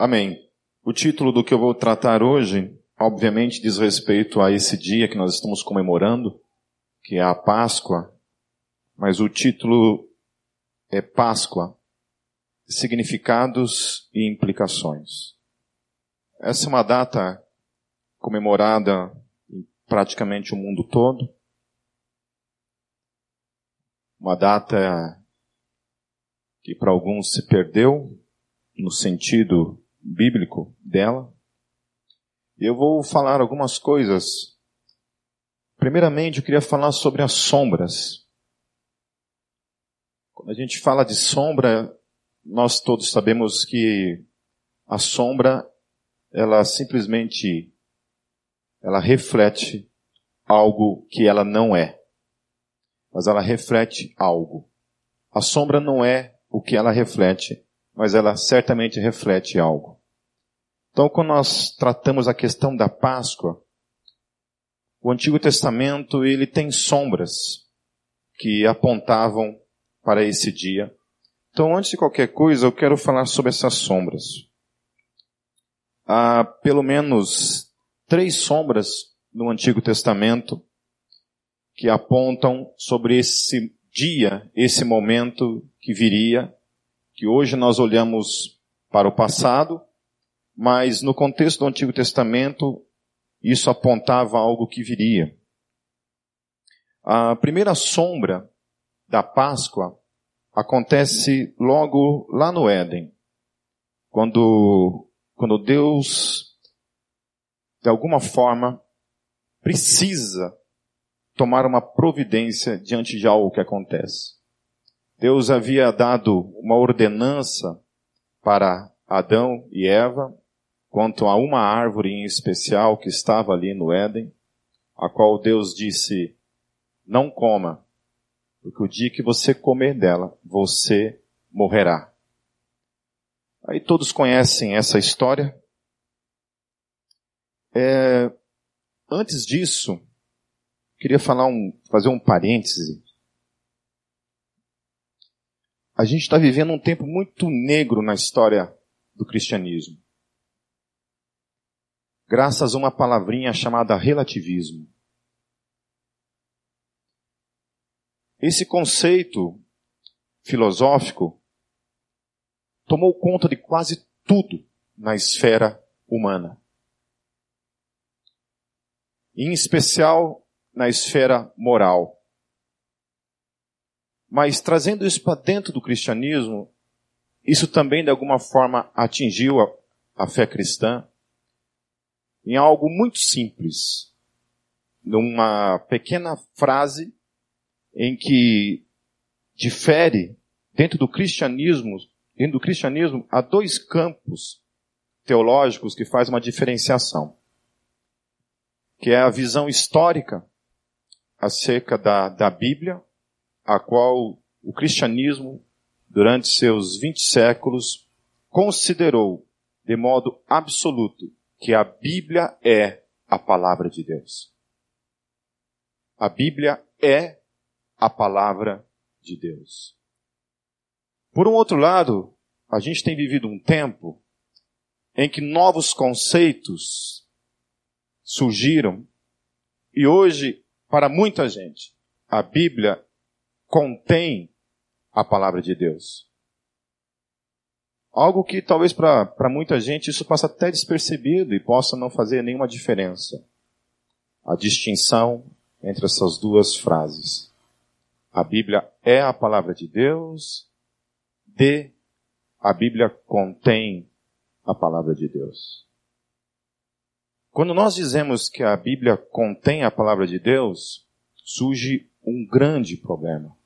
Amém. O título do que eu vou tratar hoje, obviamente, diz respeito a esse dia que nós estamos comemorando, que é a Páscoa, mas o título é Páscoa, significados e implicações. Essa é uma data comemorada em praticamente o mundo todo. Uma data que para alguns se perdeu no sentido bíblico dela. Eu vou falar algumas coisas. Primeiramente, eu queria falar sobre as sombras. Quando a gente fala de sombra, nós todos sabemos que a sombra, ela simplesmente, ela reflete algo que ela não é. Mas ela reflete algo. A sombra não é o que ela reflete mas ela certamente reflete algo. Então, quando nós tratamos a questão da Páscoa, o Antigo Testamento ele tem sombras que apontavam para esse dia. Então, antes de qualquer coisa, eu quero falar sobre essas sombras. Há pelo menos três sombras no Antigo Testamento que apontam sobre esse dia, esse momento que viria que hoje nós olhamos para o passado, mas no contexto do Antigo Testamento, isso apontava algo que viria. A primeira sombra da Páscoa acontece logo lá no Éden, quando, quando Deus, de alguma forma, precisa tomar uma providência diante de algo que acontece. Deus havia dado uma ordenança para Adão e Eva quanto a uma árvore em especial que estava ali no Éden, a qual Deus disse: Não coma, porque o dia que você comer dela, você morrerá. Aí todos conhecem essa história. É, antes disso, queria falar um, fazer um parêntese a gente está vivendo um tempo muito negro na história do cristianismo. Graças a uma palavrinha chamada relativismo. Esse conceito filosófico tomou conta de quase tudo na esfera humana. Em especial na esfera moral. Mas trazendo isso para dentro do cristianismo, isso também de alguma forma atingiu a, a fé cristã em algo muito simples, numa pequena frase em que difere dentro do cristianismo, dentro do cristianismo há dois campos teológicos que faz uma diferenciação, que é a visão histórica acerca da, da Bíblia a qual o cristianismo, durante seus 20 séculos, considerou de modo absoluto que a Bíblia é a palavra de Deus. A Bíblia é a palavra de Deus. Por um outro lado, a gente tem vivido um tempo em que novos conceitos surgiram e hoje, para muita gente, a Bíblia contém a palavra de Deus. Algo que talvez para muita gente isso passa até despercebido e possa não fazer nenhuma diferença. A distinção entre essas duas frases. A Bíblia é a palavra de Deus, de a Bíblia contém a palavra de Deus. Quando nós dizemos que a Bíblia contém a palavra de Deus, surge um grande problema.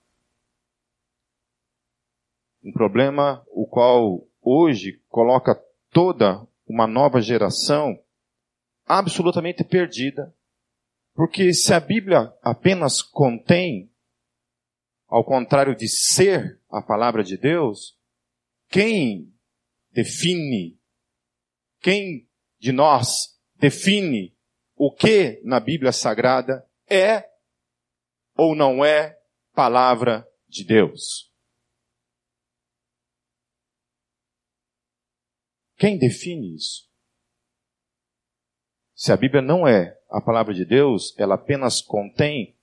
Um problema o qual hoje coloca toda uma nova geração absolutamente perdida. Porque se a Bíblia apenas contém, ao contrário de ser a palavra de Deus, quem define, quem de nós define o que na Bíblia Sagrada é ou não é palavra de Deus? Quem define isso? Se a Bíblia não é a palavra de Deus, ela apenas contém.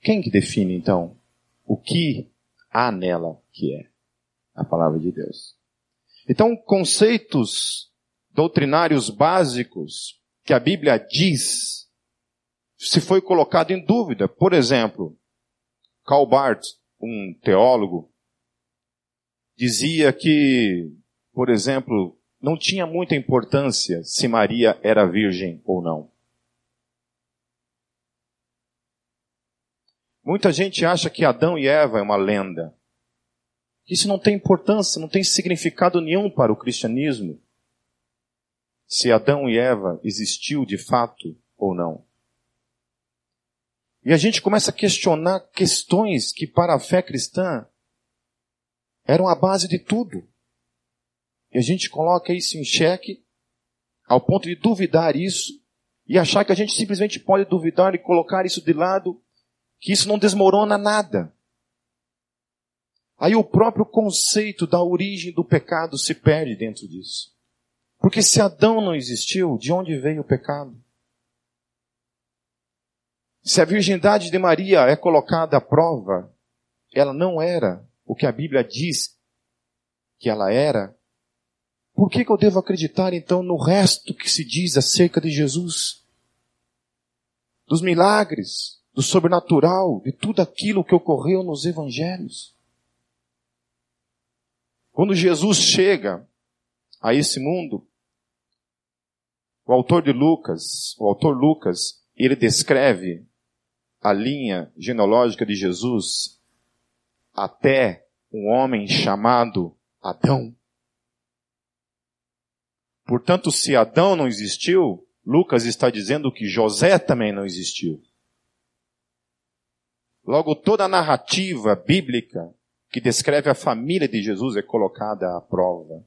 Quem que define então o que há nela que é a palavra de Deus? Então, conceitos doutrinários básicos que a Bíblia diz se foi colocado em dúvida. Por exemplo, Karl um teólogo, dizia que, por exemplo, não tinha muita importância se Maria era virgem ou não. Muita gente acha que Adão e Eva é uma lenda. Isso não tem importância, não tem significado nenhum para o cristianismo. Se Adão e Eva existiu de fato ou não. E a gente começa a questionar questões que para a fé cristã eram a base de tudo. E a gente coloca isso em xeque ao ponto de duvidar isso e achar que a gente simplesmente pode duvidar e colocar isso de lado, que isso não desmorona nada. Aí o próprio conceito da origem do pecado se perde dentro disso. Porque se Adão não existiu, de onde veio o pecado? Se a virgindade de Maria é colocada à prova, ela não era o que a Bíblia diz que ela era, por que, que eu devo acreditar então no resto que se diz acerca de Jesus? Dos milagres, do sobrenatural, de tudo aquilo que ocorreu nos evangelhos. Quando Jesus chega a esse mundo, o autor de Lucas, o autor Lucas, ele descreve a linha genealógica de Jesus até um homem chamado Adão. Portanto, se Adão não existiu, Lucas está dizendo que José também não existiu. Logo, toda a narrativa bíblica que descreve a família de Jesus é colocada à prova.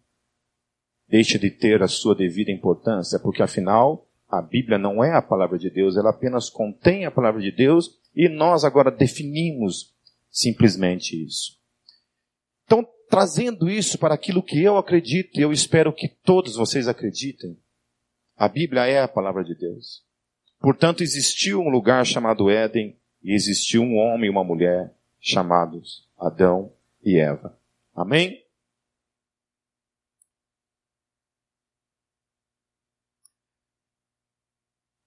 Deixa de ter a sua devida importância, porque afinal, a Bíblia não é a palavra de Deus, ela apenas contém a palavra de Deus e nós agora definimos simplesmente isso. Então, trazendo isso para aquilo que eu acredito, e eu espero que todos vocês acreditem. A Bíblia é a palavra de Deus. Portanto, existiu um lugar chamado Éden e existiu um homem e uma mulher chamados Adão e Eva. Amém?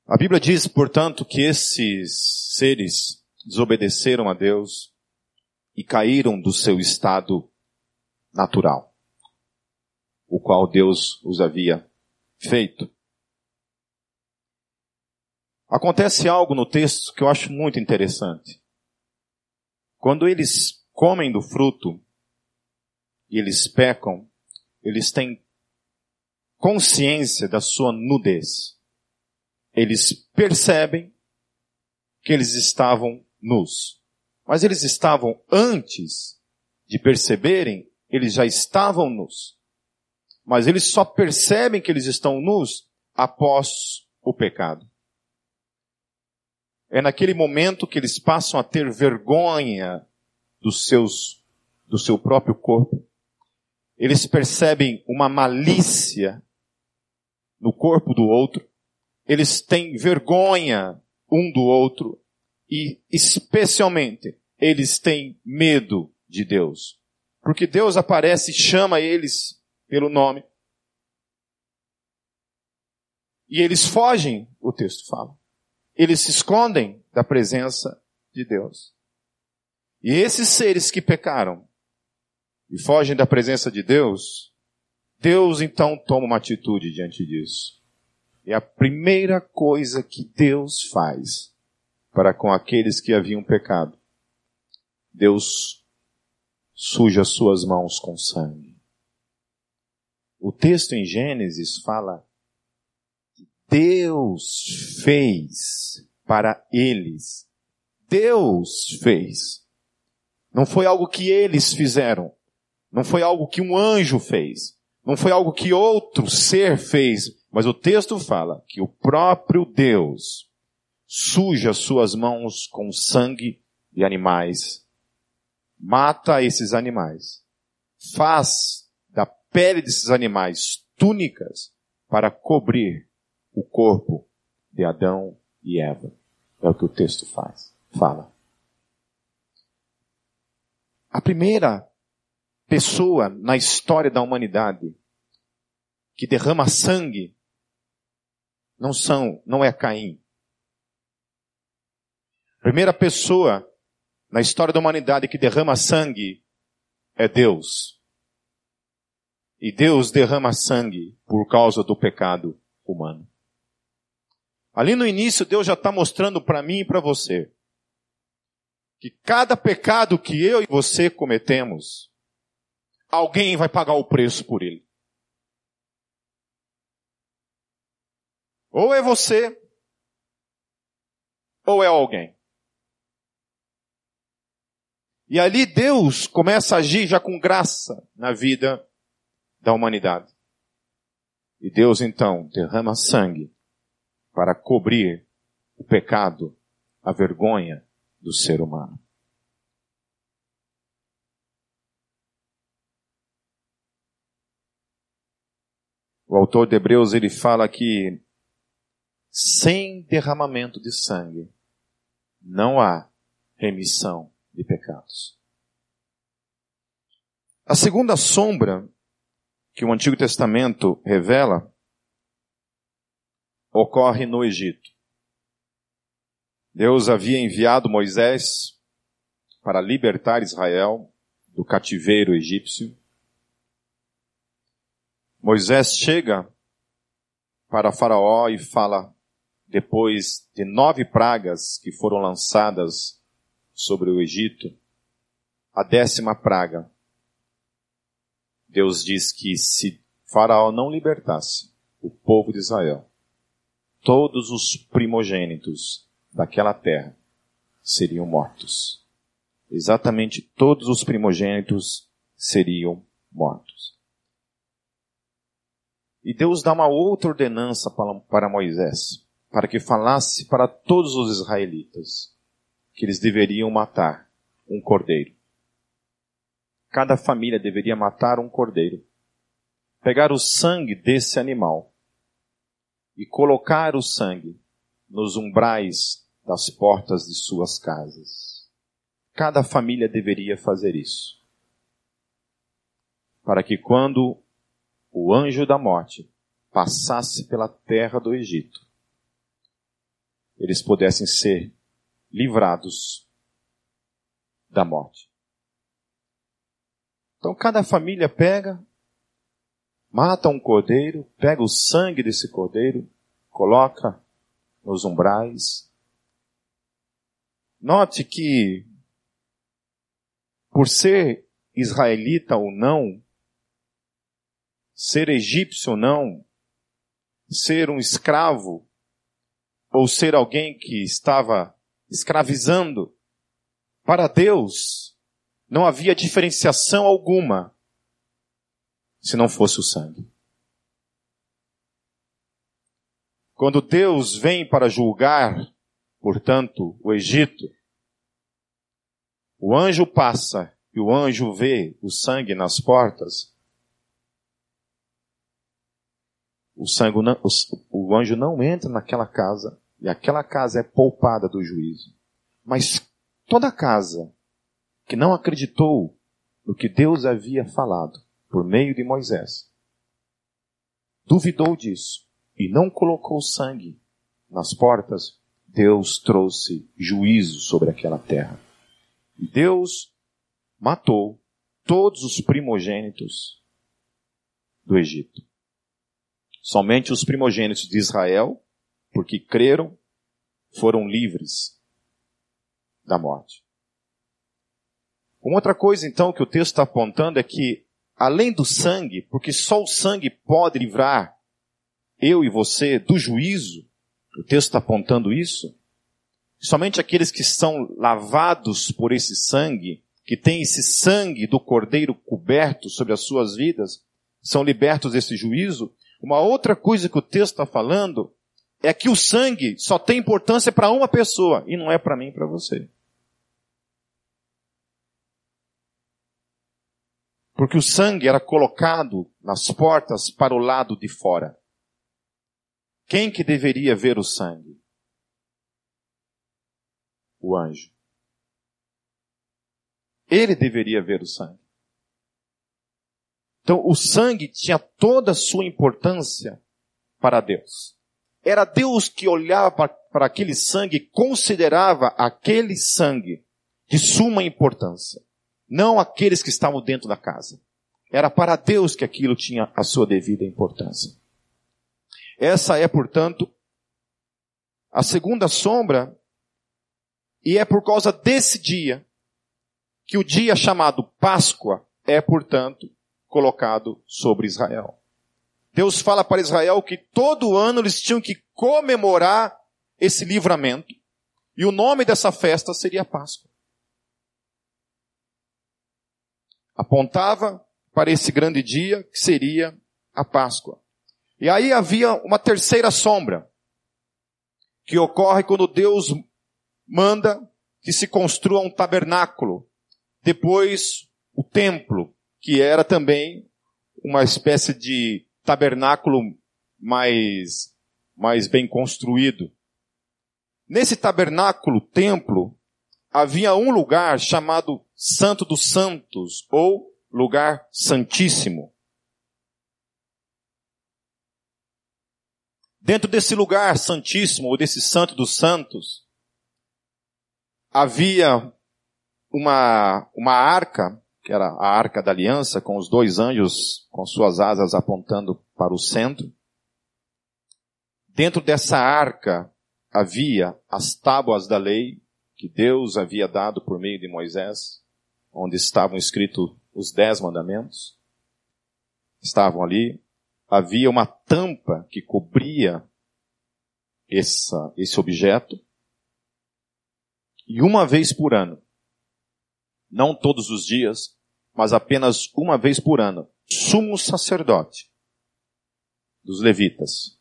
A Bíblia diz, portanto, que esses seres desobedeceram a Deus e caíram do seu estado natural, o qual Deus os havia feito. Acontece algo no texto que eu acho muito interessante. Quando eles comem do fruto e eles pecam, eles têm consciência da sua nudez. Eles percebem que eles estavam nus. Mas eles estavam antes de perceberem eles já estavam nus. Mas eles só percebem que eles estão nus após o pecado. É naquele momento que eles passam a ter vergonha dos seus, do seu próprio corpo. Eles percebem uma malícia no corpo do outro. Eles têm vergonha um do outro. E, especialmente, eles têm medo de Deus. Porque Deus aparece e chama eles pelo nome. E eles fogem, o texto fala. Eles se escondem da presença de Deus. E esses seres que pecaram e fogem da presença de Deus, Deus então toma uma atitude diante disso. É a primeira coisa que Deus faz para com aqueles que haviam pecado. Deus suja suas mãos com sangue. O texto em Gênesis fala que Deus fez para eles. Deus fez. Não foi algo que eles fizeram. Não foi algo que um anjo fez. Não foi algo que outro ser fez. Mas o texto fala que o próprio Deus suja suas mãos com sangue de animais mata esses animais, faz da pele desses animais, túnicas, para cobrir o corpo de Adão e Eva. É o que o texto faz, fala. A primeira pessoa na história da humanidade que derrama sangue não são, não é Caim. A primeira pessoa na história da humanidade que derrama sangue é Deus. E Deus derrama sangue por causa do pecado humano. Ali no início, Deus já está mostrando para mim e para você que cada pecado que eu e você cometemos, alguém vai pagar o preço por ele. Ou é você, ou é alguém. E ali Deus começa a agir já com graça na vida da humanidade. E Deus então derrama sangue para cobrir o pecado, a vergonha do ser humano. O autor de Hebreus ele fala que sem derramamento de sangue não há remissão de pecados. A segunda sombra que o Antigo Testamento revela ocorre no Egito. Deus havia enviado Moisés para libertar Israel do cativeiro egípcio. Moisés chega para Faraó e fala, depois de nove pragas que foram lançadas sobre o Egito, a décima praga, Deus diz que se Faraó não libertasse o povo de Israel, todos os primogênitos daquela terra seriam mortos. Exatamente todos os primogênitos seriam mortos. E Deus dá uma outra ordenança para Moisés, para que falasse para todos os israelitas que eles deveriam matar um cordeiro. Cada família deveria matar um cordeiro, pegar o sangue desse animal e colocar o sangue nos umbrais das portas de suas casas. Cada família deveria fazer isso. Para que quando o anjo da morte passasse pela terra do Egito, eles pudessem ser livrados da morte. Então cada família pega mata um cordeiro, pega o sangue desse cordeiro, coloca nos umbrais. Note que, por ser israelita ou não, ser egípcio ou não, ser um escravo, ou ser alguém que estava escravizando, para Deus não havia diferenciação alguma se não fosse o sangue. Quando Deus vem para julgar, portanto, o Egito, o anjo passa e o anjo vê o sangue nas portas. O, sangue não, o, o anjo não entra naquela casa e aquela casa é poupada do juízo. Mas toda casa que não acreditou no que Deus havia falado, por meio de Moisés, duvidou disso e não colocou sangue nas portas, Deus trouxe juízo sobre aquela terra. Deus matou todos os primogênitos do Egito. Somente os primogênitos de Israel, porque creram, foram livres da morte. Uma outra coisa, então, que o texto está apontando é que além do sangue, porque só o sangue pode livrar eu e você do juízo, o texto está apontando isso. Somente aqueles que são lavados por esse sangue, que têm esse sangue do cordeiro coberto sobre as suas vidas, são libertos desse juízo. Uma outra coisa que o texto está falando é que o sangue só tem importância para uma pessoa e não é para mim e para você. Porque o sangue era colocado nas portas para o lado de fora. Quem que deveria ver o sangue? O anjo. Ele deveria ver o sangue. Então, o sangue tinha toda a sua importância para Deus. Era Deus que olhava para, aquele sangue e considerava aquele sangue de suma importância. Não aqueles que estavam dentro da casa. Era para Deus que aquilo tinha a sua devida importância. Essa é, portanto, a segunda sombra, e é por causa desse dia que o dia chamado Páscoa é, portanto, colocado sobre Israel. Deus fala para Israel que todo ano eles tinham que comemorar esse livramento. E o nome dessa festa seria Páscoa. Apontava para esse grande dia que seria a Páscoa. E aí havia uma terceira sombra, que ocorre quando Deus manda que se construa um tabernáculo, depois o templo, que era também uma espécie de tabernáculo mais, mais bem construído. Nesse tabernáculo, templo, havia um lugar chamado Santo dos Santos, ou lugar santíssimo. Dentro desse lugar santíssimo, ou desse Santo dos Santos, havia uma, uma arca que era a arca da aliança, com os dois anjos com suas asas apontando para o centro. Dentro dessa arca havia as tábuas da lei que Deus havia dado por meio de Moisés, onde estavam escritos os dez mandamentos. Estavam ali. Havia uma tampa que cobria essa, esse objeto. E uma vez por ano, não todos os dias, mas apenas uma vez por ano, sumo sacerdote dos levitas.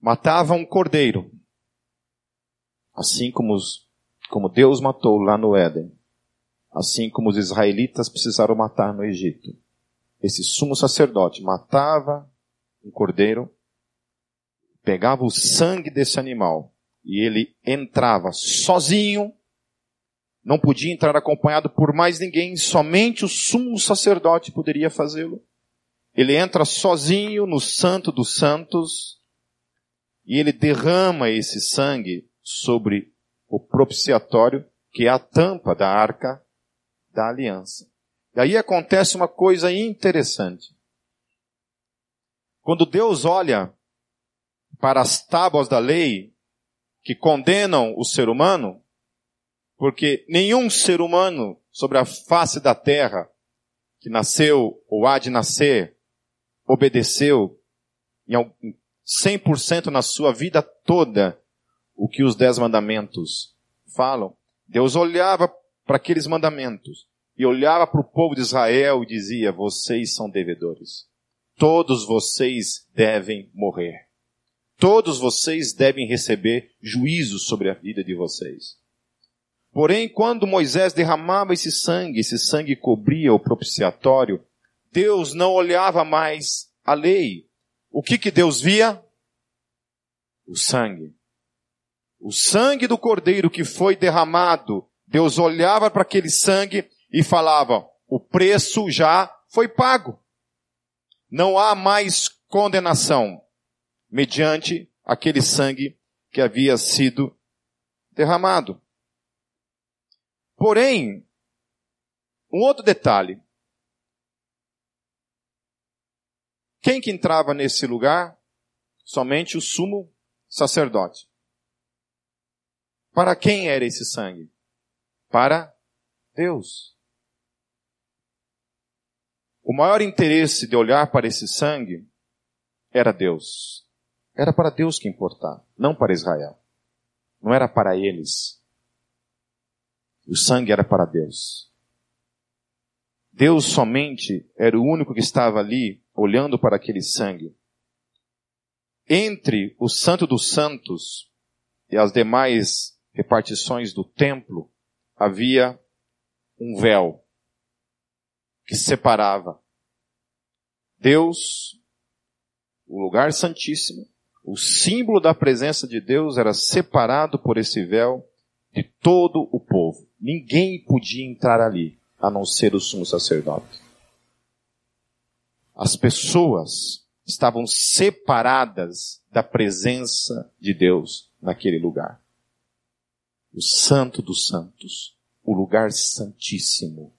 Matava um cordeiro, assim como, os, como Deus matou lá no Éden, assim como os israelitas precisaram matar no Egito. Esse sumo sacerdote matava um cordeiro, pegava o sangue desse animal e ele entrava sozinho não podia entrar acompanhado por mais ninguém, somente o sumo sacerdote poderia fazê-lo. Ele entra sozinho no Santo dos Santos e ele derrama esse sangue sobre o propiciatório, que é a tampa da arca da aliança. E aí acontece uma coisa interessante. Quando Deus olha para as tábuas da lei que condenam o ser humano, porque nenhum ser humano sobre a face da terra que nasceu ou há de nascer obedeceu em 100% na sua vida toda o que os dez mandamentos falam. Deus olhava para aqueles mandamentos e olhava para o povo de Israel e dizia: vocês são devedores. Todos vocês devem morrer. Todos vocês devem receber juízo sobre a vida de vocês. Porém, quando Moisés derramava esse sangue, esse sangue cobria o propiciatório, Deus não olhava mais a lei. O que que Deus via? O sangue. O sangue do cordeiro que foi derramado, Deus olhava para aquele sangue e falava, o preço já foi pago. Não há mais condenação mediante aquele sangue que havia sido derramado. Porém, um outro detalhe. Quem que entrava nesse lugar? Somente o sumo sacerdote. Para quem era esse sangue? Para Deus. O maior interesse de olhar para esse sangue era Deus. Era para Deus que importava, não para Israel. Não era para eles. O sangue era para Deus. Deus somente era o único que estava ali olhando para aquele sangue. Entre o Santo dos Santos e as demais repartições do templo havia um véu. que separava Deus, o lugar santíssimo, o símbolo da presença de Deus era separado por esse véu de todo o povo. Ninguém podia entrar ali, a não ser o sumo sacerdote. As pessoas estavam separadas da presença de Deus naquele lugar. O Santo dos Santos, o lugar santíssimo,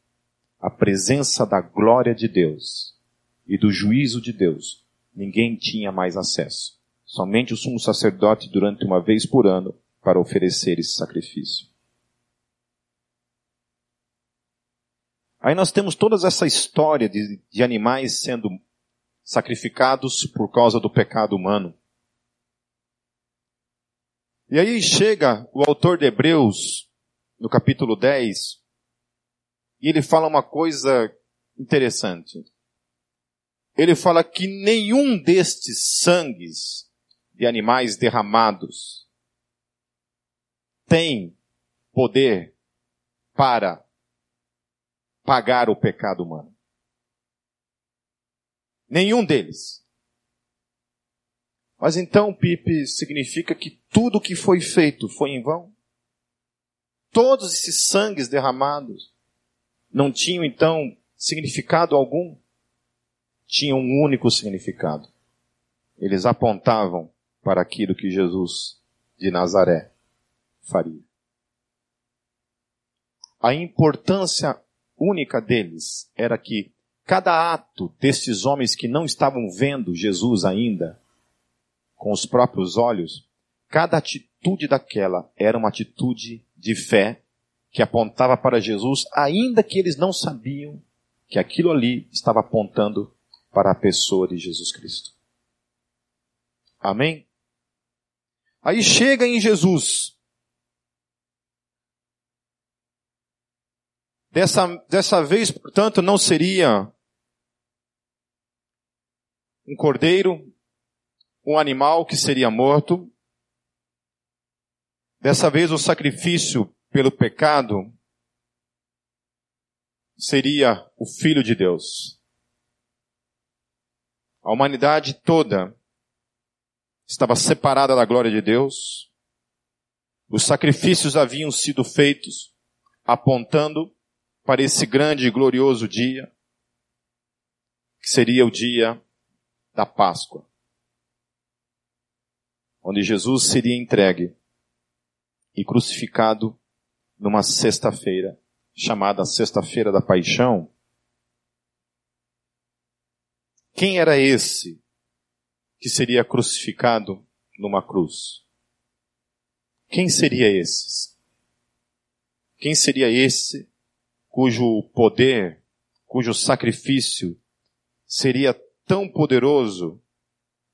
a presença da glória de Deus e do juízo de Deus, ninguém tinha mais acesso. Somente o sumo sacerdote durante uma vez por ano para oferecer esse sacrifício. Aí nós temos toda essa história de, de animais sendo sacrificados por causa do pecado humano. E aí chega o autor de Hebreus, no capítulo 10, e ele fala uma coisa interessante. Ele fala que nenhum destes sangues de animais derramados tem poder para pagar o pecado humano. Nenhum deles. Mas então, Pipe, significa que tudo que foi feito foi em vão? Todos esses sangues derramados não tinham então significado algum? Tinham um único significado. Eles apontavam para aquilo que Jesus de Nazaré faria. A importância única deles era que cada ato desses homens que não estavam vendo Jesus ainda com os próprios olhos, cada atitude daquela era uma atitude de fé que apontava para Jesus, ainda que eles não sabiam que aquilo ali estava apontando para a pessoa de Jesus Cristo. Amém? Aí chega em Jesus Dessa, dessa vez, portanto, não seria um cordeiro, um animal que seria morto. Dessa vez o sacrifício pelo pecado seria o Filho de Deus. A humanidade toda estava separada da glória de Deus. Os sacrifícios haviam sido feitos apontando para esse grande e glorioso dia, que seria o dia da Páscoa, onde Jesus seria entregue e crucificado numa sexta-feira, chamada Sexta-feira da Paixão. Quem era esse que seria crucificado numa cruz? Quem seria esse? Quem seria esse cujo poder, cujo sacrifício seria tão poderoso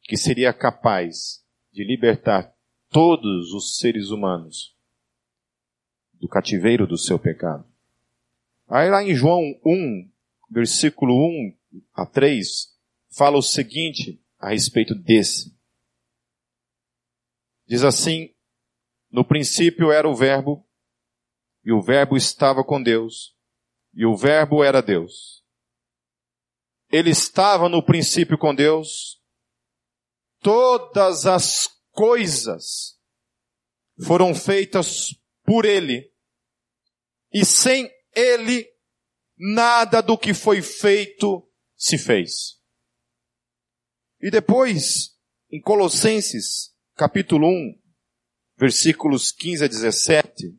que seria capaz de libertar todos os seres humanos do cativeiro do seu pecado. Aí lá em João 1, versículo 1 a 3, fala o seguinte a respeito desse. Diz assim, no princípio era o verbo, e o verbo estava com Deus, e o Verbo era Deus. Ele estava no princípio com Deus. Todas as coisas foram feitas por Ele. E sem Ele, nada do que foi feito se fez. E depois, em Colossenses, capítulo 1, versículos 15 a 17,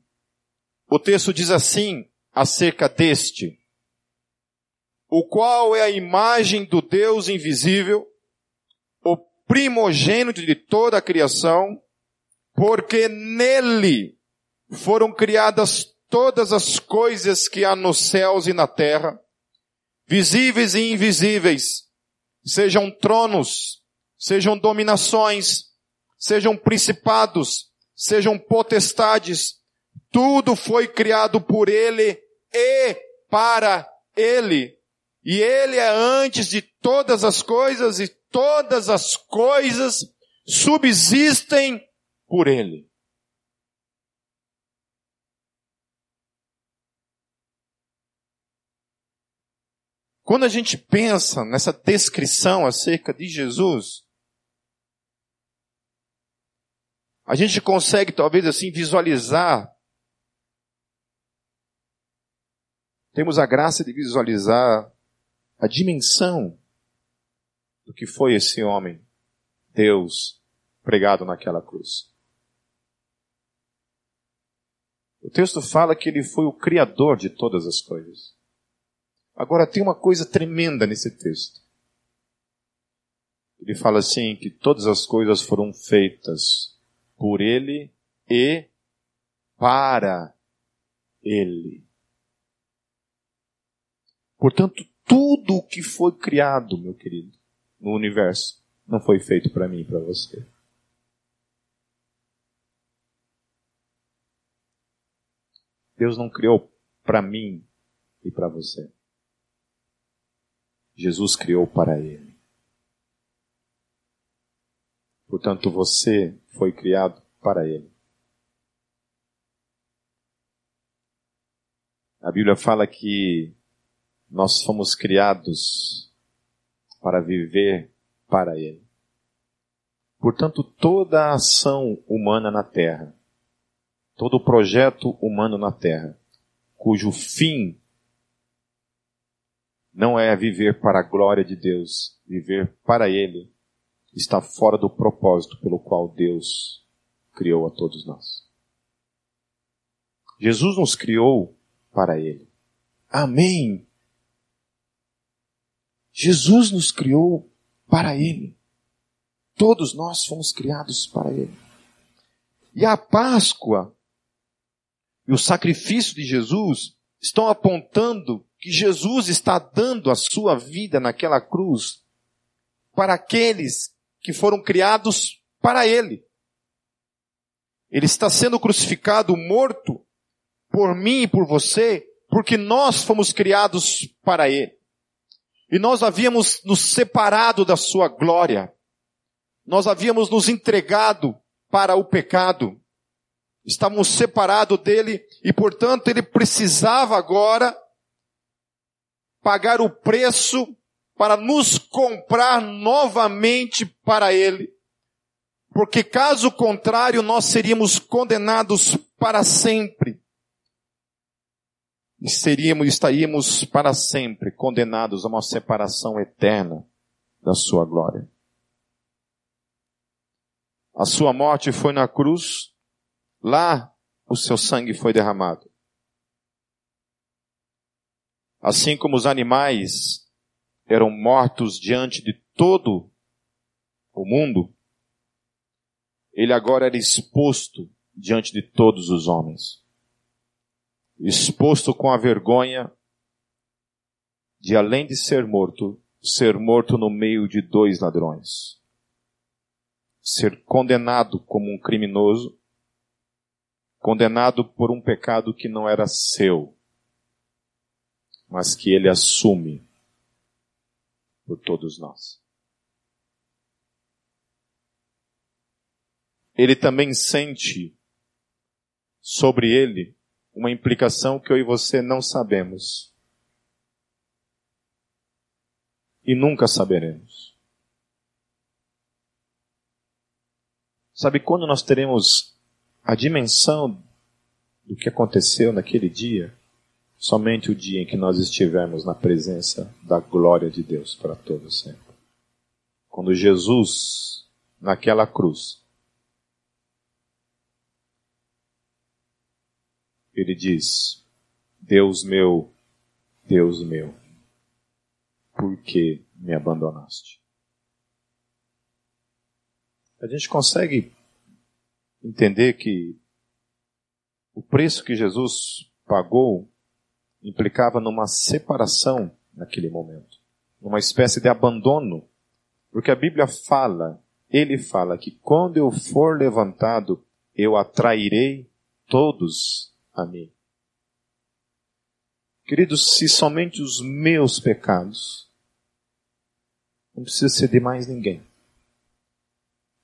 o texto diz assim, acerca deste, o qual é a imagem do Deus invisível, o primogênito de toda a criação, porque nele foram criadas todas as coisas que há nos céus e na terra, visíveis e invisíveis, sejam tronos, sejam dominações, sejam principados, sejam potestades, tudo foi criado por ele e para Ele. E Ele é antes de todas as coisas e todas as coisas subsistem por Ele. Quando a gente pensa nessa descrição acerca de Jesus, a gente consegue talvez assim visualizar. Temos a graça de visualizar a dimensão do que foi esse homem, Deus, pregado naquela cruz. O texto fala que ele foi o criador de todas as coisas. Agora tem uma coisa tremenda nesse texto. Ele fala assim que todas as coisas foram feitas por ele e para ele. Portanto, tudo o que foi criado, meu querido, no universo, não foi feito para mim e para você. Deus não criou para mim e para você. Jesus criou para ele. Portanto, você foi criado para ele. A Bíblia fala que nós fomos criados para viver para ele. Portanto, toda a ação humana na terra, todo o projeto humano na terra, cujo fim não é viver para a glória de Deus, viver para Ele, está fora do propósito pelo qual Deus criou a todos nós. Jesus nos criou para Ele. Amém. Jesus nos criou para Ele. Todos nós fomos criados para Ele. E a Páscoa e o sacrifício de Jesus estão apontando que Jesus está dando a sua vida naquela cruz para aqueles que foram criados para Ele. Ele está sendo crucificado, morto, por mim e por você, porque nós fomos criados para Ele. E nós havíamos nos separado da Sua glória. Nós havíamos nos entregado para o pecado. Estávamos separados dele e, portanto, ele precisava agora pagar o preço para nos comprar novamente para Ele. Porque caso contrário, nós seríamos condenados para sempre. E seríamos, estaríamos para sempre condenados a uma separação eterna da sua glória. A sua morte foi na cruz, lá o seu sangue foi derramado. Assim como os animais eram mortos diante de todo o mundo, ele agora era exposto diante de todos os homens. Exposto com a vergonha de, além de ser morto, ser morto no meio de dois ladrões. Ser condenado como um criminoso, condenado por um pecado que não era seu mas que ele assume por todos nós. Ele também sente sobre ele uma implicação que eu e você não sabemos. E nunca saberemos. Sabe quando nós teremos a dimensão do que aconteceu naquele dia? Somente o dia em que nós estivermos na presença da glória de Deus para todo sempre. Quando Jesus, naquela cruz, ele diz: Deus meu, Deus meu, por que me abandonaste? A gente consegue entender que o preço que Jesus pagou implicava numa separação naquele momento, numa espécie de abandono, porque a Bíblia fala, ele fala que quando eu for levantado, eu atrairei todos a mim. Queridos, se somente os meus pecados, não precisa ser de mais ninguém.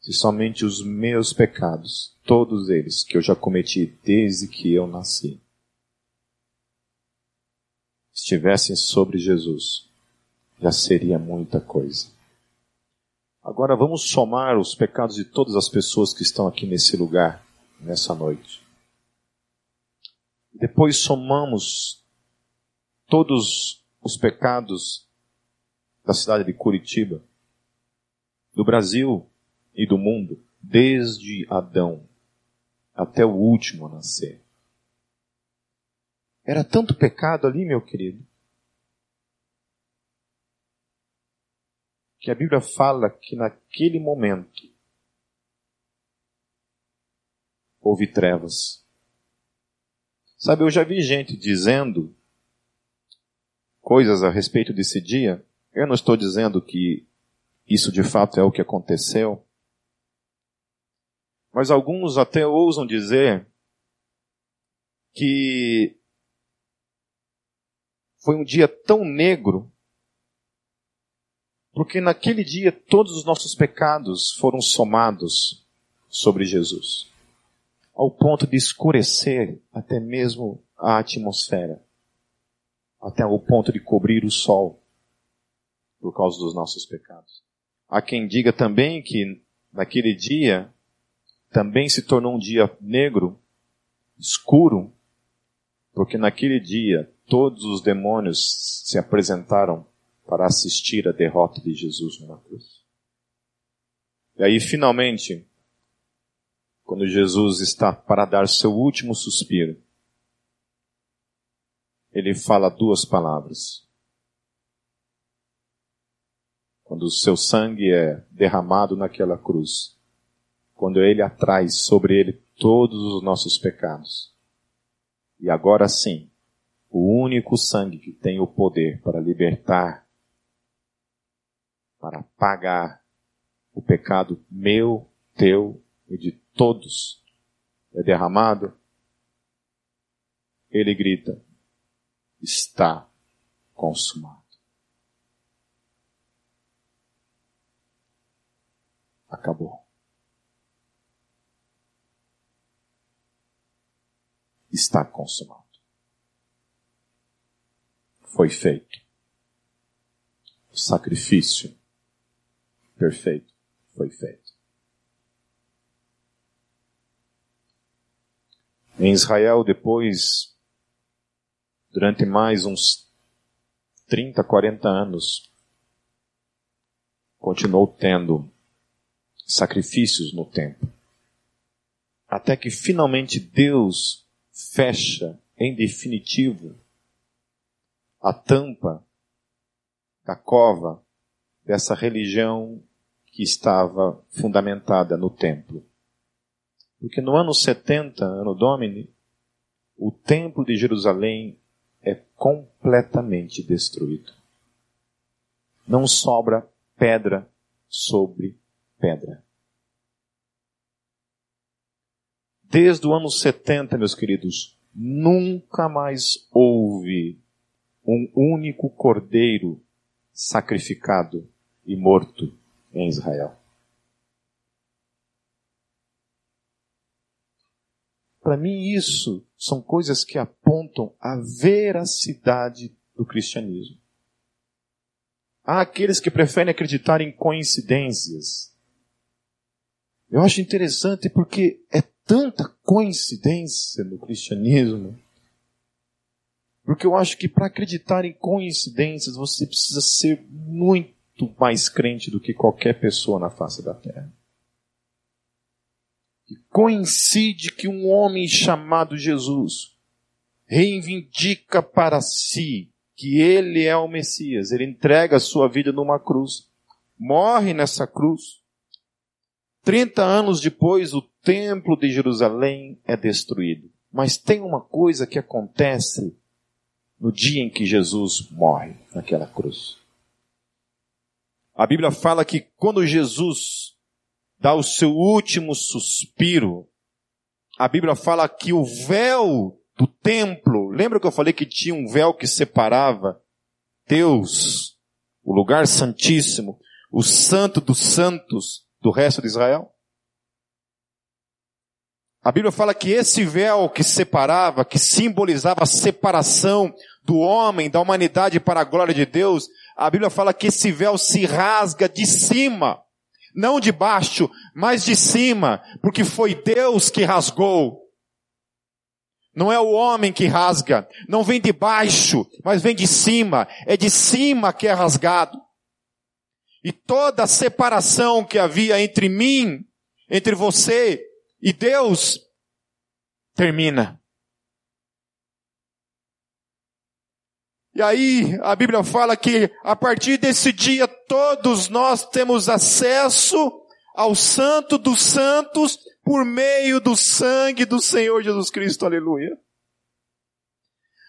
Se somente os meus pecados, todos eles que eu já cometi desde que eu nasci, estivessem sobre Jesus, já seria muita coisa. Agora vamos somar os pecados de todas as pessoas que estão aqui nesse lugar, nessa noite. Depois somamos todos os pecados da cidade de Curitiba, do Brasil e do mundo, desde Adão até o último a nascer. Era tanto pecado ali, meu querido, que a Bíblia fala que naquele momento houve trevas. Sabe, eu já vi gente dizendo coisas a respeito desse dia. Eu não estou dizendo que isso de fato é o que aconteceu. Mas alguns até ousam dizer que foi um dia tão negro, porque naquele dia todos os nossos pecados foram somados sobre Jesus, ao ponto de escurecer até mesmo a atmosfera, até o ponto de cobrir o sol, por causa dos nossos pecados. Há quem diga também que naquele dia também se tornou um dia negro, escuro, porque naquele dia todos os demônios se apresentaram para assistir a derrota de Jesus na cruz. E aí, finalmente, quando Jesus está para dar seu último suspiro, ele fala duas palavras. Quando o seu sangue é derramado naquela cruz, quando ele atrai sobre ele todos os nossos pecados. E agora sim, o único sangue que tem o poder para libertar, para pagar o pecado meu, teu e de todos é derramado, ele grita: está consumado. Acabou. está consumado. Foi feito. O sacrifício perfeito foi feito. Em Israel, depois, durante mais uns 30, 40 anos, continuou tendo sacrifícios no templo. Até que finalmente Deus fecha em definitivo a tampa da cova dessa religião que estava fundamentada no templo. Porque no ano 70, ano Domini, o templo de Jerusalém é completamente destruído. Não sobra pedra sobre pedra. desde o ano 70, meus queridos, nunca mais houve um único cordeiro sacrificado e morto em Israel. Para mim, isso são coisas que apontam a veracidade do cristianismo. Há aqueles que preferem acreditar em coincidências. Eu acho interessante porque é tanta coincidência no cristianismo. Porque eu acho que para acreditar em coincidências você precisa ser muito mais crente do que qualquer pessoa na face da terra. Coincide que um homem chamado Jesus reivindica para si que ele é o Messias. Ele entrega a sua vida numa cruz, morre nessa cruz. Trinta anos depois, o templo de Jerusalém é destruído. Mas tem uma coisa que acontece no dia em que Jesus morre naquela cruz. A Bíblia fala que quando Jesus dá o seu último suspiro, a Bíblia fala que o véu do templo, lembra que eu falei que tinha um véu que separava Deus, o lugar santíssimo, o santo dos santos do resto de Israel? A Bíblia fala que esse véu que separava, que simbolizava a separação do homem, da humanidade para a glória de Deus, a Bíblia fala que esse véu se rasga de cima, não de baixo, mas de cima, porque foi Deus que rasgou. Não é o homem que rasga, não vem de baixo, mas vem de cima, é de cima que é rasgado. E toda a separação que havia entre mim, entre você e Deus, termina. E aí a Bíblia fala que a partir desse dia todos nós temos acesso ao Santo dos Santos por meio do sangue do Senhor Jesus Cristo. Aleluia.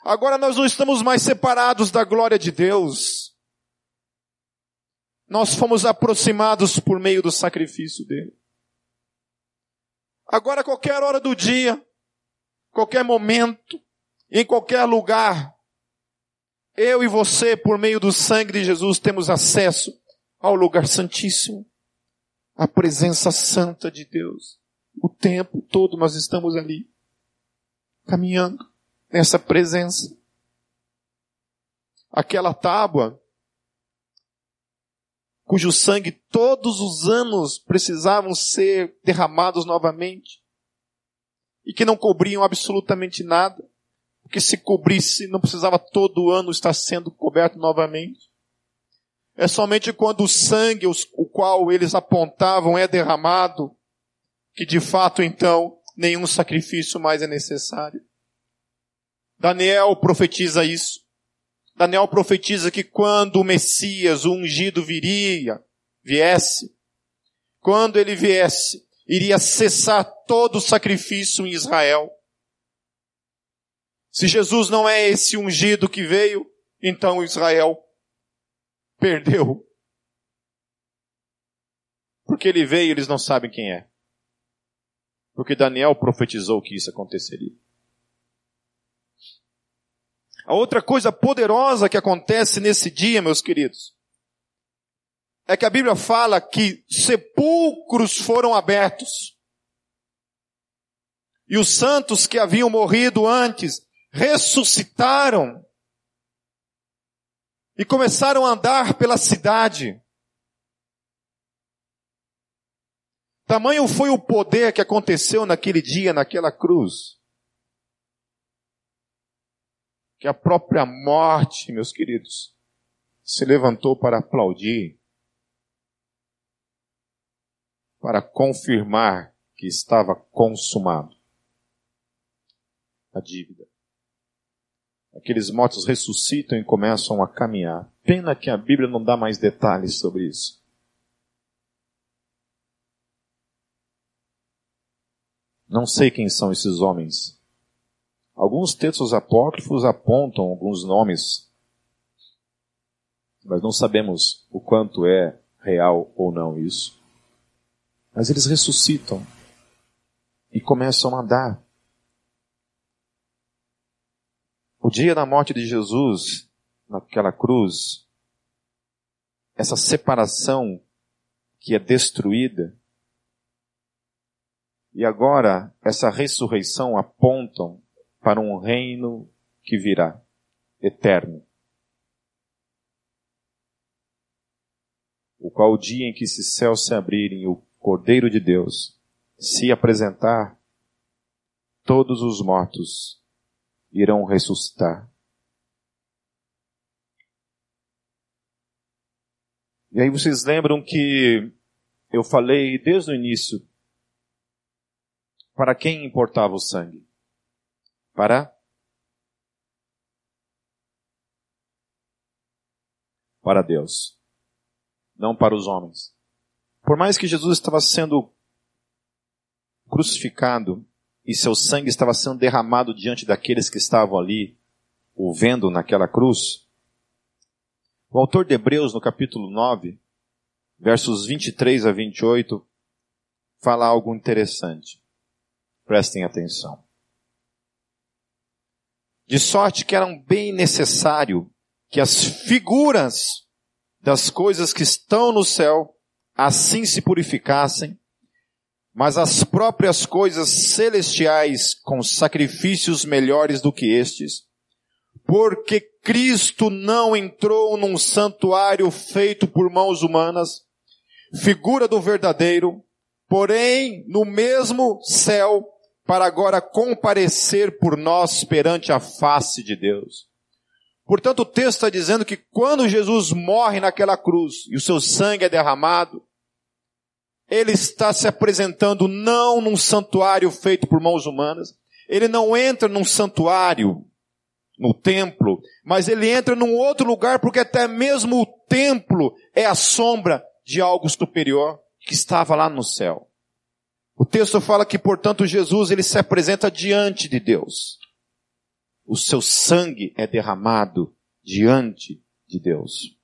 Agora nós não estamos mais separados da glória de Deus. Nós fomos aproximados por meio do sacrifício dele. Agora, qualquer hora do dia, qualquer momento, em qualquer lugar, eu e você, por meio do sangue de Jesus, temos acesso ao lugar santíssimo, à presença santa de Deus. O tempo todo nós estamos ali, caminhando nessa presença. Aquela tábua, cujo sangue todos os anos precisavam ser derramados novamente, e que não cobriam absolutamente nada porque se cobrisse, não precisava todo ano estar sendo coberto novamente. É somente quando o sangue, o qual eles apontavam, é derramado, que de fato então nenhum sacrifício mais é necessário. Daniel profetiza isso. Daniel profetiza que quando o Messias, o ungido, viria, viesse, quando ele viesse, iria cessar todo o sacrifício em Israel. Se Jesus não é esse ungido que veio, então Israel perdeu. Porque ele veio, eles não sabem quem é. Porque Daniel profetizou que isso aconteceria. A outra coisa poderosa que acontece nesse dia, meus queridos, é que a Bíblia fala que sepulcros foram abertos. E os santos que haviam morrido antes ressuscitaram e começaram a andar pela cidade. Tamanho foi o poder que aconteceu naquele dia, naquela cruz. Que a própria morte, meus queridos, se levantou para aplaudir, para confirmar que estava consumado a dívida. Aqueles mortos ressuscitam e começam a caminhar. Pena que a Bíblia não dá mais detalhes sobre isso. Não sei quem são esses homens. Alguns textos apócrifos apontam alguns nomes, mas não sabemos o quanto é real ou não isso. Mas eles ressuscitam e começam a andar. O dia da morte de Jesus, naquela cruz, essa separação que é destruída, e agora essa ressurreição apontam para um reino que virá, eterno. O qual o dia em que esses céus se abrirem o Cordeiro de Deus se apresentar, todos os mortos irão ressuscitar. E aí vocês lembram que eu falei desde o início para quem importava o sangue? Para para Deus, não para os homens. Por mais que Jesus estava sendo crucificado e seu sangue estava sendo derramado diante daqueles que estavam ali, o vendo naquela cruz. O autor de Hebreus, no capítulo 9, versos 23 a 28, fala algo interessante. Prestem atenção. De sorte que era bem necessário que as figuras das coisas que estão no céu assim se purificassem, mas as próprias coisas celestiais com sacrifícios melhores do que estes, porque Cristo não entrou num santuário feito por mãos humanas, figura do verdadeiro, porém no mesmo céu, para agora comparecer por nós perante a face de Deus. Portanto, o texto está dizendo que quando Jesus morre naquela cruz e o seu sangue é derramado, ele está se apresentando não num santuário feito por mãos humanas, ele não entra num santuário no templo, mas ele entra num outro lugar porque até mesmo o templo é a sombra de algo superior que estava lá no céu. O texto fala que, portanto, Jesus ele se apresenta diante de Deus. O seu sangue é derramado diante de Deus.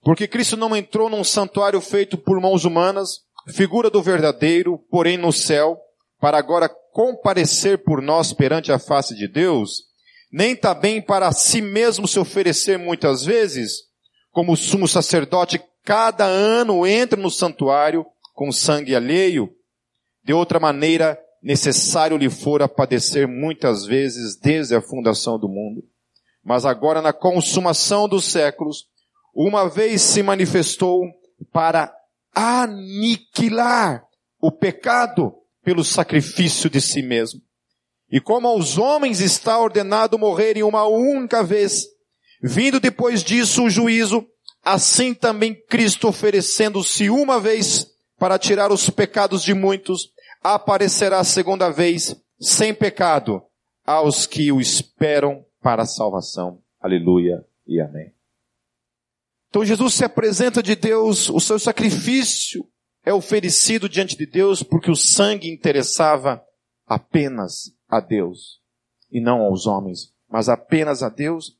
Porque Cristo não entrou num santuário feito por mãos humanas, figura do verdadeiro, porém no céu, para agora comparecer por nós perante a face de Deus, nem também para si mesmo se oferecer muitas vezes, como o sumo sacerdote cada ano entra no santuário com sangue alheio, de outra maneira necessário lhe fora padecer muitas vezes desde a fundação do mundo. Mas agora na consumação dos séculos, uma vez se manifestou para aniquilar o pecado pelo sacrifício de si mesmo e como aos homens está ordenado morrerem uma única vez, vindo depois disso o juízo, assim também Cristo oferecendo-se uma vez para tirar os pecados de muitos, aparecerá segunda vez sem pecado aos que o esperam para a salvação. Aleluia e amém. Então Jesus se apresenta de Deus, o seu sacrifício é oferecido diante de Deus porque o sangue interessava apenas a Deus e não aos homens, mas apenas a Deus.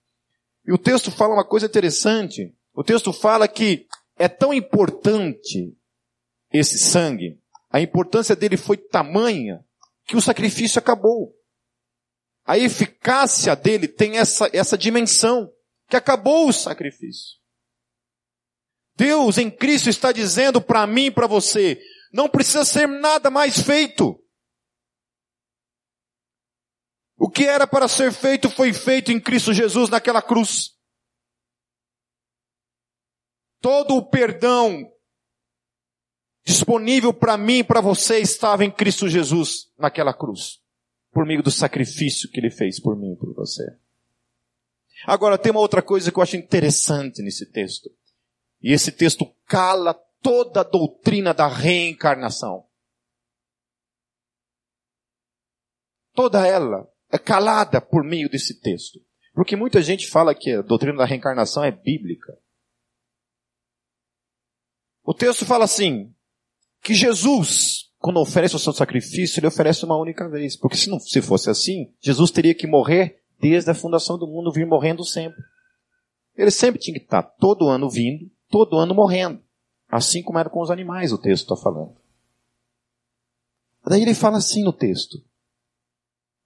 E o texto fala uma coisa interessante. O texto fala que é tão importante esse sangue, a importância dele foi tamanha que o sacrifício acabou. A eficácia dele tem essa, essa dimensão, que acabou o sacrifício. Deus em Cristo está dizendo para mim e para você, não precisa ser nada mais feito. O que era para ser feito foi feito em Cristo Jesus naquela cruz. Todo o perdão disponível para mim e para você estava em Cristo Jesus naquela cruz. Por meio do sacrifício que ele fez por mim e por você. Agora tem uma outra coisa que eu acho interessante nesse texto. E esse texto cala toda a doutrina da reencarnação. Toda ela é calada por meio desse texto. Porque muita gente fala que a doutrina da reencarnação é bíblica. O texto fala assim, que Jesus, quando oferece o seu sacrifício, ele oferece uma única vez. Porque se não se fosse assim, Jesus teria que morrer desde a fundação do mundo, vir morrendo sempre. Ele sempre tinha que estar todo ano vindo, todo ano morrendo. Assim como era com os animais, o texto está falando. Daí ele fala assim no texto: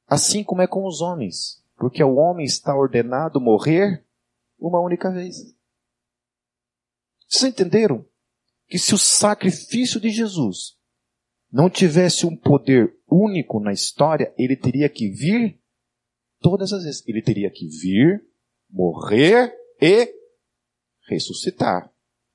Assim como é com os homens, porque o homem está ordenado morrer uma única vez. Vocês entenderam? Que se o sacrifício de Jesus não tivesse um poder único na história, ele teria que vir todas as vezes. Ele teria que vir, morrer e ressuscitar.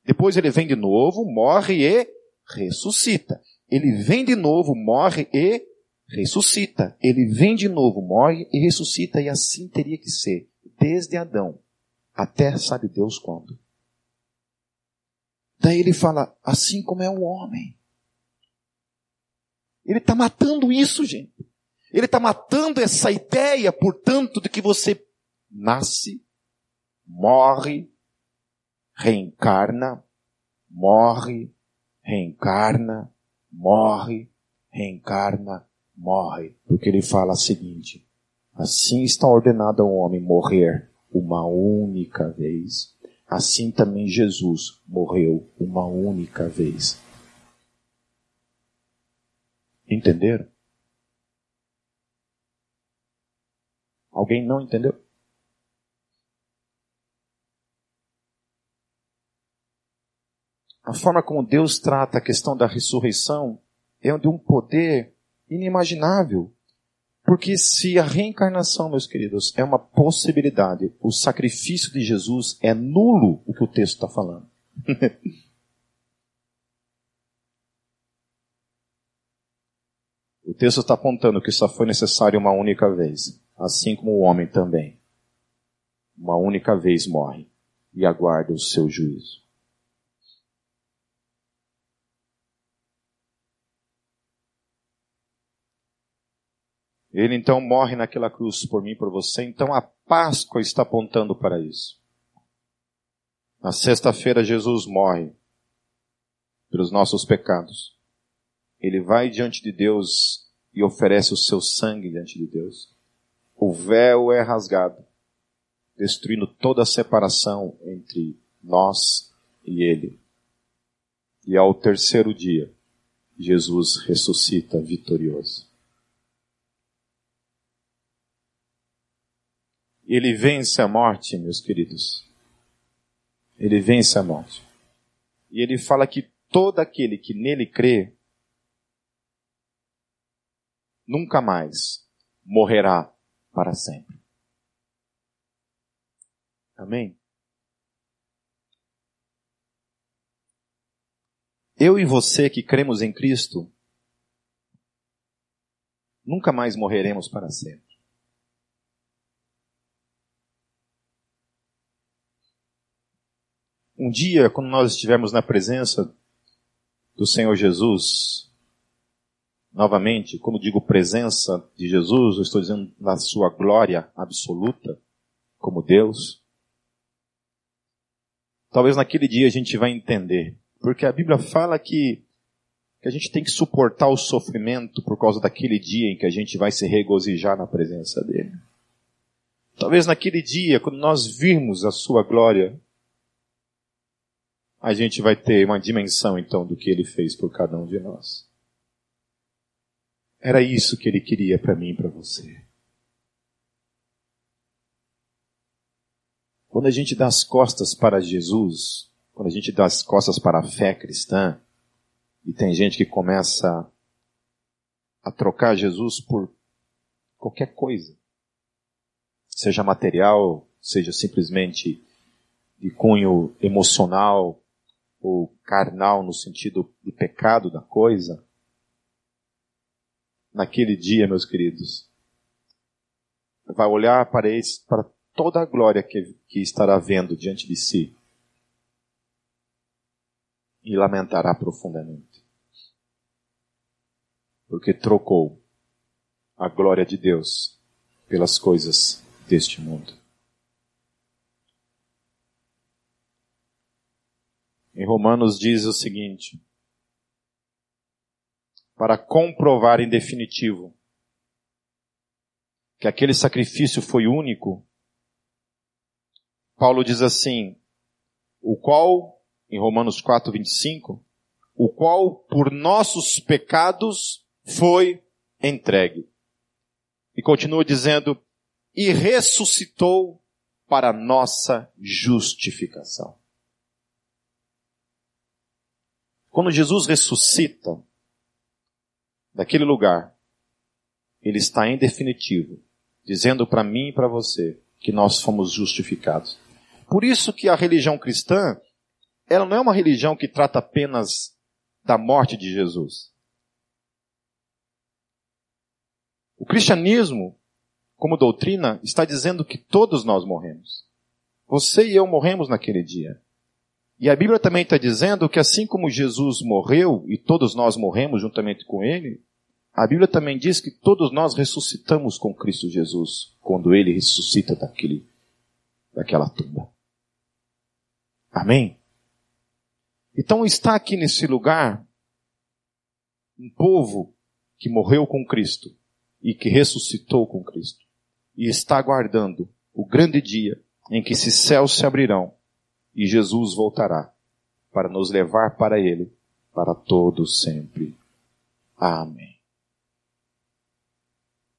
Depois ele vem de novo, morre e ressuscita. Ele vem de novo, morre e ressuscita. Ele vem de novo, morre e ressuscita, e assim teria que ser, desde Adão até sabe Deus quando. Daí ele fala, assim como é o homem. Ele está matando isso, gente. Ele está matando essa ideia, portanto, de que você nasce, morre, reencarna, morre, reencarna, morre, reencarna, morre, porque ele fala o seguinte: assim está ordenado ao homem morrer uma única vez, assim também Jesus morreu uma única vez. Entenderam? Alguém não entendeu? A forma como Deus trata a questão da ressurreição é de um poder inimaginável. Porque se a reencarnação, meus queridos, é uma possibilidade, o sacrifício de Jesus é nulo o que o texto está falando. o texto está apontando que só foi necessário uma única vez, assim como o homem também. Uma única vez morre e aguarda o seu juízo. Ele então morre naquela cruz por mim por você. Então a Páscoa está apontando para isso. Na sexta-feira Jesus morre pelos nossos pecados. Ele vai diante de Deus e oferece o seu sangue diante de Deus. O véu é rasgado, destruindo toda a separação entre nós e Ele. E ao terceiro dia, Jesus ressuscita vitorioso. Ele vence a morte, meus queridos. Ele vence a morte. E ele fala que todo aquele que nele crê nunca mais morrerá para sempre. Amém? Eu e você que cremos em Cristo, nunca mais morreremos para sempre. Um dia, quando nós estivermos na presença do Senhor Jesus, novamente, quando digo presença de Jesus, eu estou dizendo na sua glória absoluta, como Deus. Talvez naquele dia a gente vai entender, porque a Bíblia fala que, que a gente tem que suportar o sofrimento por causa daquele dia em que a gente vai se regozijar na presença dele. Talvez naquele dia, quando nós virmos a sua glória, a gente vai ter uma dimensão então do que ele fez por cada um de nós. Era isso que ele queria para mim e para você. Quando a gente dá as costas para Jesus, quando a gente dá as costas para a fé cristã, e tem gente que começa a trocar Jesus por qualquer coisa, seja material, seja simplesmente de cunho emocional, ou carnal no sentido de pecado da coisa, naquele dia, meus queridos, vai olhar para, esse, para toda a glória que, que estará vendo diante de si e lamentará profundamente. Porque trocou a glória de Deus pelas coisas deste mundo. Em Romanos diz o seguinte: para comprovar em definitivo que aquele sacrifício foi único, Paulo diz assim: o qual, em Romanos 4, 25, o qual por nossos pecados foi entregue. E continua dizendo, e ressuscitou para nossa justificação. Quando Jesus ressuscita daquele lugar, ele está em definitivo, dizendo para mim e para você que nós fomos justificados. Por isso que a religião cristã, ela não é uma religião que trata apenas da morte de Jesus. O cristianismo, como doutrina, está dizendo que todos nós morremos. Você e eu morremos naquele dia. E a Bíblia também está dizendo que assim como Jesus morreu e todos nós morremos juntamente com ele, a Bíblia também diz que todos nós ressuscitamos com Cristo Jesus quando ele ressuscita daquele, daquela tumba. Amém? Então está aqui nesse lugar um povo que morreu com Cristo e que ressuscitou com Cristo e está aguardando o grande dia em que esses céus se abrirão e Jesus voltará para nos levar para Ele para todo sempre. Amém.